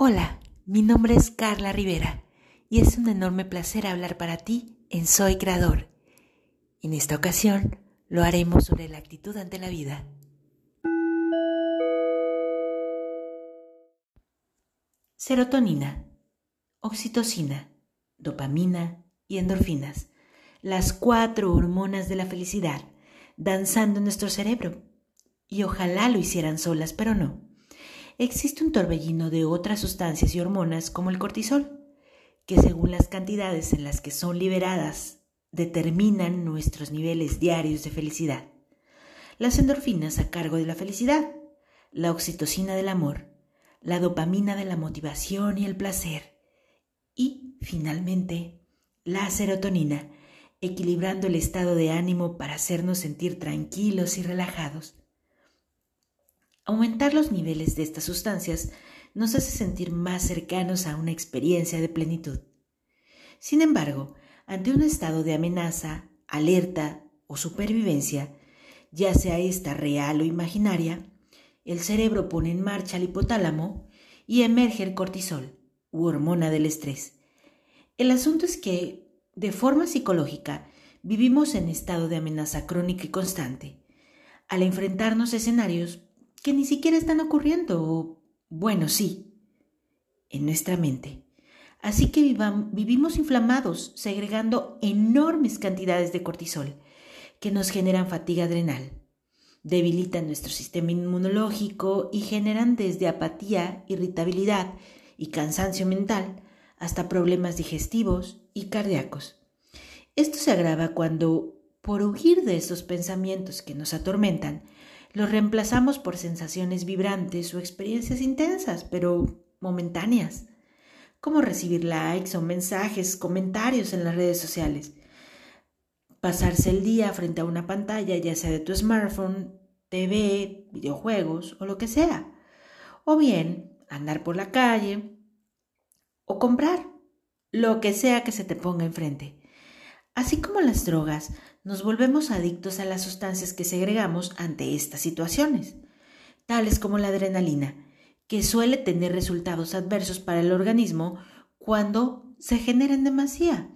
Hola, mi nombre es Carla Rivera y es un enorme placer hablar para ti en Soy Creador. En esta ocasión lo haremos sobre la actitud ante la vida. Serotonina, oxitocina, dopamina y endorfinas, las cuatro hormonas de la felicidad, danzando en nuestro cerebro. Y ojalá lo hicieran solas, pero no existe un torbellino de otras sustancias y hormonas como el cortisol, que según las cantidades en las que son liberadas determinan nuestros niveles diarios de felicidad. Las endorfinas a cargo de la felicidad, la oxitocina del amor, la dopamina de la motivación y el placer y, finalmente, la serotonina, equilibrando el estado de ánimo para hacernos sentir tranquilos y relajados. Aumentar los niveles de estas sustancias nos hace sentir más cercanos a una experiencia de plenitud. Sin embargo, ante un estado de amenaza, alerta o supervivencia, ya sea esta real o imaginaria, el cerebro pone en marcha el hipotálamo y emerge el cortisol, u hormona del estrés. El asunto es que, de forma psicológica, vivimos en estado de amenaza crónica y constante. Al enfrentarnos a escenarios que ni siquiera están ocurriendo, bueno, sí, en nuestra mente. Así que vivimos inflamados, segregando enormes cantidades de cortisol, que nos generan fatiga adrenal, debilitan nuestro sistema inmunológico y generan desde apatía, irritabilidad y cansancio mental hasta problemas digestivos y cardíacos. Esto se agrava cuando, por huir de esos pensamientos que nos atormentan, los reemplazamos por sensaciones vibrantes o experiencias intensas, pero momentáneas, como recibir likes o mensajes, comentarios en las redes sociales. Pasarse el día frente a una pantalla, ya sea de tu smartphone, TV, videojuegos o lo que sea. O bien andar por la calle o comprar lo que sea que se te ponga enfrente. Así como las drogas, nos volvemos adictos a las sustancias que segregamos ante estas situaciones, tales como la adrenalina, que suele tener resultados adversos para el organismo cuando se genera en demasía.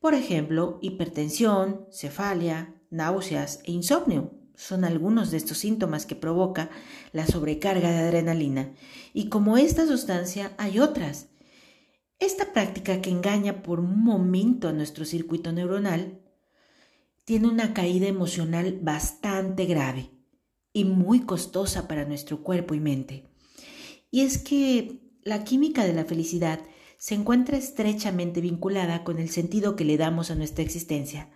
Por ejemplo, hipertensión, cefalia, náuseas e insomnio son algunos de estos síntomas que provoca la sobrecarga de adrenalina. Y como esta sustancia hay otras. Esta práctica que engaña por un momento a nuestro circuito neuronal tiene una caída emocional bastante grave y muy costosa para nuestro cuerpo y mente. Y es que la química de la felicidad se encuentra estrechamente vinculada con el sentido que le damos a nuestra existencia.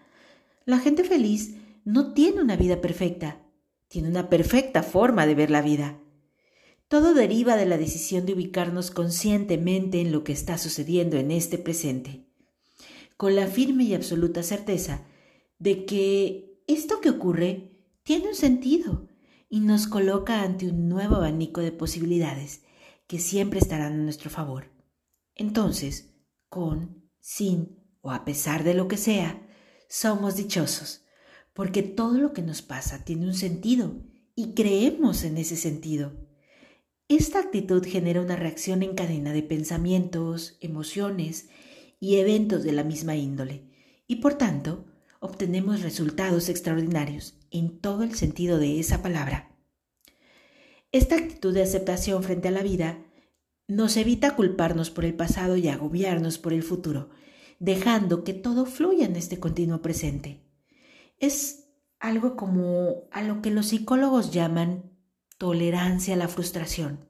La gente feliz no tiene una vida perfecta, tiene una perfecta forma de ver la vida. Todo deriva de la decisión de ubicarnos conscientemente en lo que está sucediendo en este presente, con la firme y absoluta certeza de que esto que ocurre tiene un sentido y nos coloca ante un nuevo abanico de posibilidades que siempre estarán a nuestro favor. Entonces, con, sin o a pesar de lo que sea, somos dichosos, porque todo lo que nos pasa tiene un sentido y creemos en ese sentido. Esta actitud genera una reacción en cadena de pensamientos, emociones y eventos de la misma índole, y por tanto, obtenemos resultados extraordinarios en todo el sentido de esa palabra. Esta actitud de aceptación frente a la vida nos evita culparnos por el pasado y agobiarnos por el futuro, dejando que todo fluya en este continuo presente. Es algo como a lo que los psicólogos llaman tolerancia a la frustración.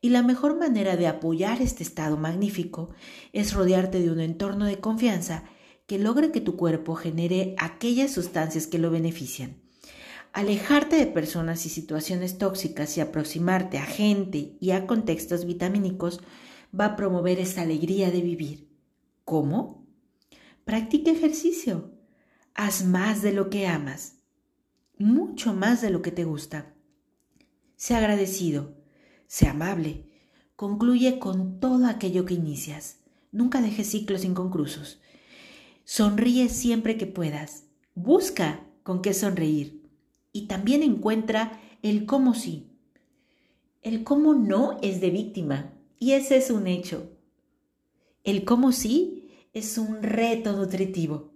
Y la mejor manera de apoyar este estado magnífico es rodearte de un entorno de confianza que logre que tu cuerpo genere aquellas sustancias que lo benefician. Alejarte de personas y situaciones tóxicas y aproximarte a gente y a contextos vitamínicos va a promover esa alegría de vivir. ¿Cómo? Practica ejercicio. Haz más de lo que amas. Mucho más de lo que te gusta. Sé agradecido. Sé amable. Concluye con todo aquello que inicias. Nunca dejes ciclos inconclusos. Sonríe siempre que puedas. Busca con qué sonreír. Y también encuentra el cómo sí. El cómo no es de víctima. Y ese es un hecho. El cómo sí es un reto nutritivo.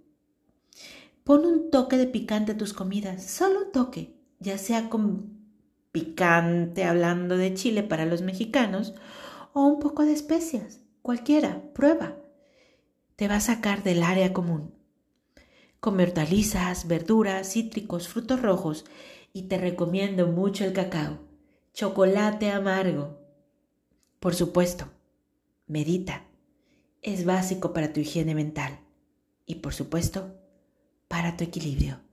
Pon un toque de picante a tus comidas, solo un toque, ya sea con picante hablando de chile para los mexicanos o un poco de especias, cualquiera, prueba. Te va a sacar del área común. Come hortalizas, verduras, cítricos, frutos rojos y te recomiendo mucho el cacao, chocolate amargo. Por supuesto, medita. Es básico para tu higiene mental y por supuesto, para tu equilibrio.